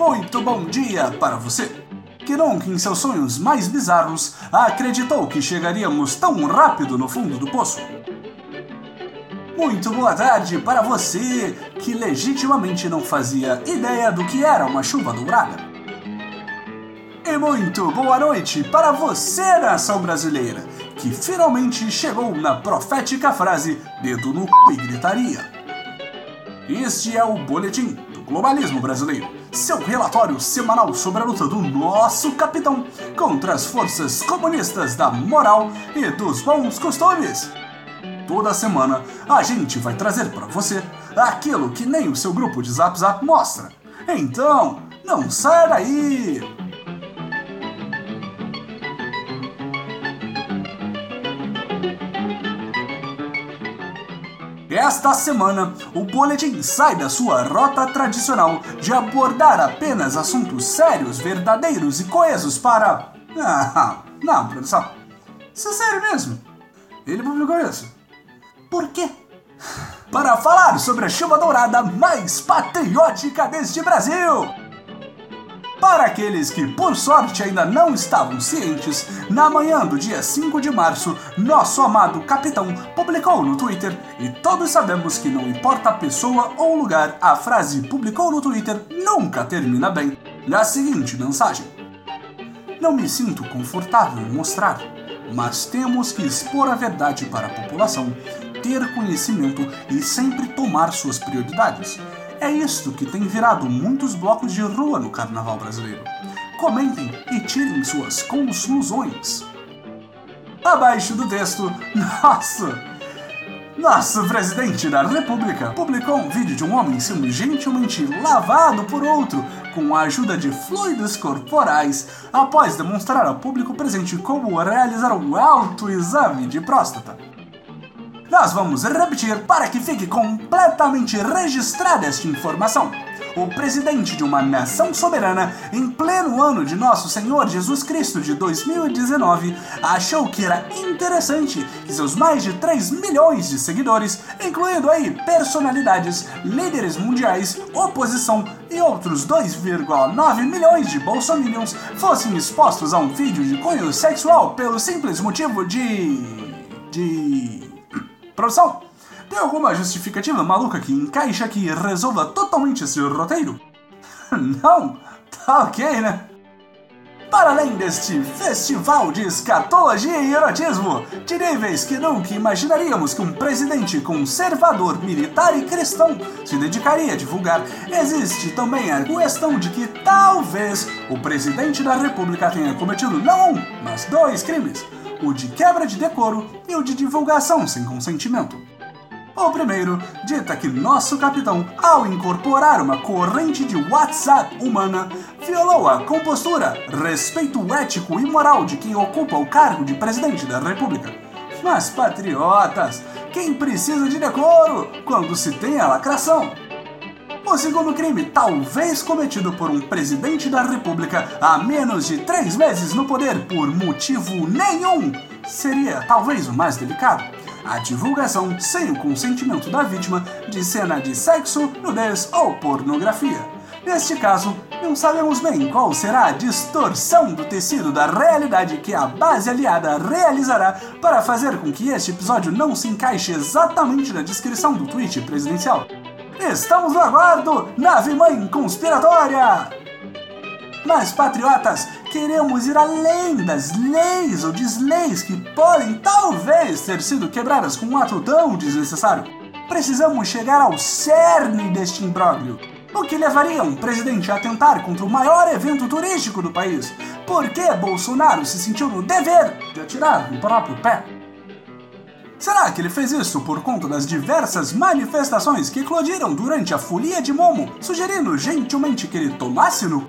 muito bom dia para você. Que nunca em seus sonhos mais bizarros acreditou que chegaríamos tão rápido no fundo do poço. Muito boa tarde para você que legitimamente não fazia ideia do que era uma chuva dourada. E muito boa noite para você, nação brasileira, que finalmente chegou na profética frase dedo no c e gritaria. Este é o Boletim do Globalismo Brasileiro, seu relatório semanal sobre a luta do nosso capitão contra as forças comunistas da moral e dos bons costumes toda semana a gente vai trazer para você aquilo que nem o seu grupo de Zap Zap mostra. Então, não sai daí! Esta semana, o boletim sai da sua rota tradicional de abordar apenas assuntos sérios, verdadeiros e coesos para. Ah, não, produção. Isso é sério mesmo. Ele publicou isso. Por quê? Para falar sobre a chuva dourada mais patriótica deste Brasil! Para aqueles que, por sorte, ainda não estavam cientes, na manhã do dia 5 de março, nosso amado capitão publicou no Twitter, e todos sabemos que não importa a pessoa ou lugar, a frase publicou no Twitter nunca termina bem, na seguinte mensagem: Não me sinto confortável em mostrar, mas temos que expor a verdade para a população ter conhecimento e sempre tomar suas prioridades. É isto que tem virado muitos blocos de rua no carnaval brasileiro. Comentem e tirem suas conclusões. Abaixo do texto, nosso nosso presidente da República publicou um vídeo de um homem sendo gentilmente lavado por outro com a ajuda de fluidos corporais após demonstrar ao público presente como realizar um autoexame de próstata nós vamos repetir para que fique completamente registrada esta informação. O presidente de uma nação soberana, em pleno ano de Nosso Senhor Jesus Cristo de 2019, achou que era interessante que seus mais de 3 milhões de seguidores, incluindo aí personalidades, líderes mundiais, oposição e outros 2,9 milhões de bolsominions, fossem expostos a um vídeo de cunho sexual pelo simples motivo de. de Produção, tem alguma justificativa maluca que encaixa aqui e resolva totalmente esse roteiro? Não? Tá ok, né? Para além deste festival de escatologia e erotismo, de níveis que nunca imaginaríamos que um presidente conservador, militar e cristão se dedicaria a divulgar, existe também a questão de que talvez o presidente da república tenha cometido não um, mas dois crimes o de quebra de decoro e o de divulgação sem consentimento. O primeiro dita que nosso capitão, ao incorporar uma corrente de WhatsApp humana, violou a compostura, respeito ético e moral de quem ocupa o cargo de presidente da República. Mas, patriotas, quem precisa de decoro quando se tem a lacração? O segundo crime, talvez cometido por um presidente da República há menos de três meses no poder por motivo nenhum, seria talvez o mais delicado. A divulgação, sem o consentimento da vítima, de cena de sexo, nudez ou pornografia. Neste caso, não sabemos bem qual será a distorção do tecido da realidade que a base aliada realizará para fazer com que este episódio não se encaixe exatamente na descrição do tweet presidencial. Estamos no aguardo, nave mãe conspiratória! Mas, patriotas, queremos ir além das leis ou desleis que podem talvez ter sido quebradas com um ato tão desnecessário. Precisamos chegar ao cerne deste imbróglio. O que levaria um presidente a atentar contra o maior evento turístico do país? Por que Bolsonaro se sentiu no dever de atirar no próprio pé? Será que ele fez isso por conta das diversas manifestações que eclodiram durante a folia de Momo, sugerindo gentilmente que ele tomasse no.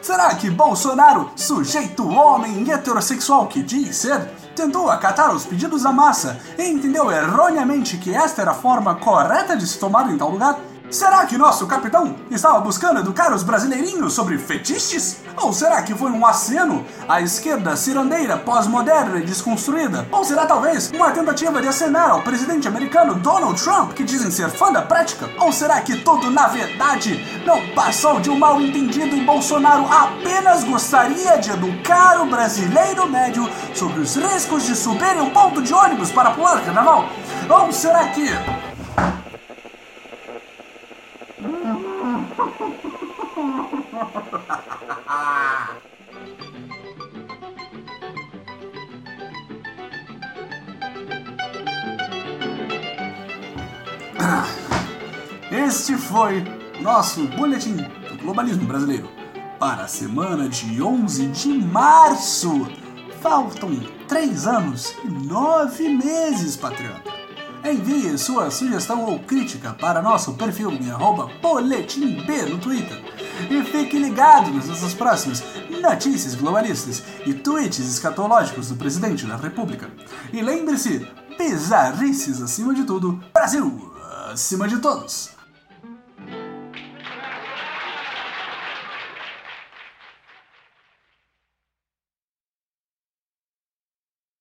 Será que Bolsonaro, sujeito homem heterossexual que diz ser, tentou acatar os pedidos da massa e entendeu erroneamente que esta era a forma correta de se tomar em tal lugar? Será que nosso capitão estava buscando educar os brasileirinhos sobre fetiches? Ou será que foi um aceno à esquerda cirandeira, pós-moderna e desconstruída? Ou será talvez uma tentativa de acenar ao presidente americano Donald Trump, que dizem ser fã da prática? Ou será que tudo na verdade não passou de um mal entendido e Bolsonaro apenas gostaria de educar o brasileiro médio sobre os riscos de subir em um ponto de ônibus para pular carnaval? Ou será que Este foi nosso boletim do globalismo brasileiro para a semana de 11 de março. Faltam três anos e nove meses, patriota. Envie sua sugestão ou crítica para nosso perfil em boletimb no Twitter. E fique ligado nas nossas próximas notícias globalistas e tweets escatológicos do presidente da República. E lembre-se, bizarrices acima de tudo, Brasil acima de todos.